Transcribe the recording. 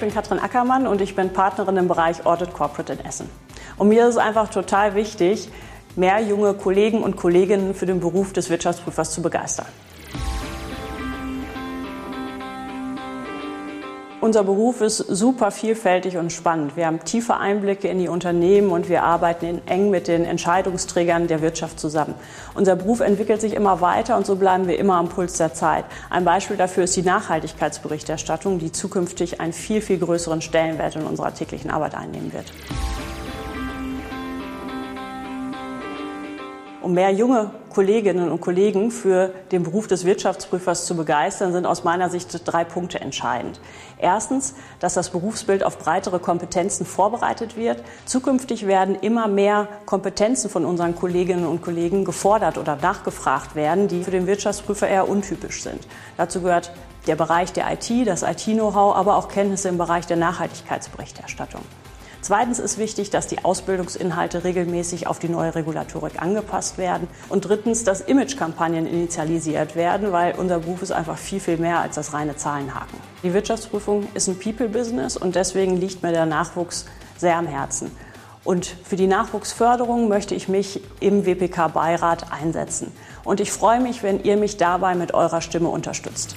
bin Katrin Ackermann und ich bin Partnerin im Bereich Audit Corporate in Essen. Und mir ist es einfach total wichtig, mehr junge Kollegen und Kolleginnen für den Beruf des Wirtschaftsprüfers zu begeistern. Unser Beruf ist super vielfältig und spannend. Wir haben tiefe Einblicke in die Unternehmen und wir arbeiten eng mit den Entscheidungsträgern der Wirtschaft zusammen. Unser Beruf entwickelt sich immer weiter und so bleiben wir immer am Puls der Zeit. Ein Beispiel dafür ist die Nachhaltigkeitsberichterstattung, die zukünftig einen viel, viel größeren Stellenwert in unserer täglichen Arbeit einnehmen wird. Um mehr junge Kolleginnen und Kollegen für den Beruf des Wirtschaftsprüfers zu begeistern, sind aus meiner Sicht drei Punkte entscheidend. Erstens, dass das Berufsbild auf breitere Kompetenzen vorbereitet wird. Zukünftig werden immer mehr Kompetenzen von unseren Kolleginnen und Kollegen gefordert oder nachgefragt werden, die für den Wirtschaftsprüfer eher untypisch sind. Dazu gehört der Bereich der IT, das IT-Know-how, aber auch Kenntnisse im Bereich der Nachhaltigkeitsberichterstattung. Zweitens ist wichtig, dass die Ausbildungsinhalte regelmäßig auf die neue Regulatorik angepasst werden. Und drittens, dass Imagekampagnen initialisiert werden, weil unser Beruf ist einfach viel, viel mehr als das reine Zahlenhaken. Die Wirtschaftsprüfung ist ein People-Business und deswegen liegt mir der Nachwuchs sehr am Herzen. Und für die Nachwuchsförderung möchte ich mich im WPK-Beirat einsetzen. Und ich freue mich, wenn ihr mich dabei mit eurer Stimme unterstützt.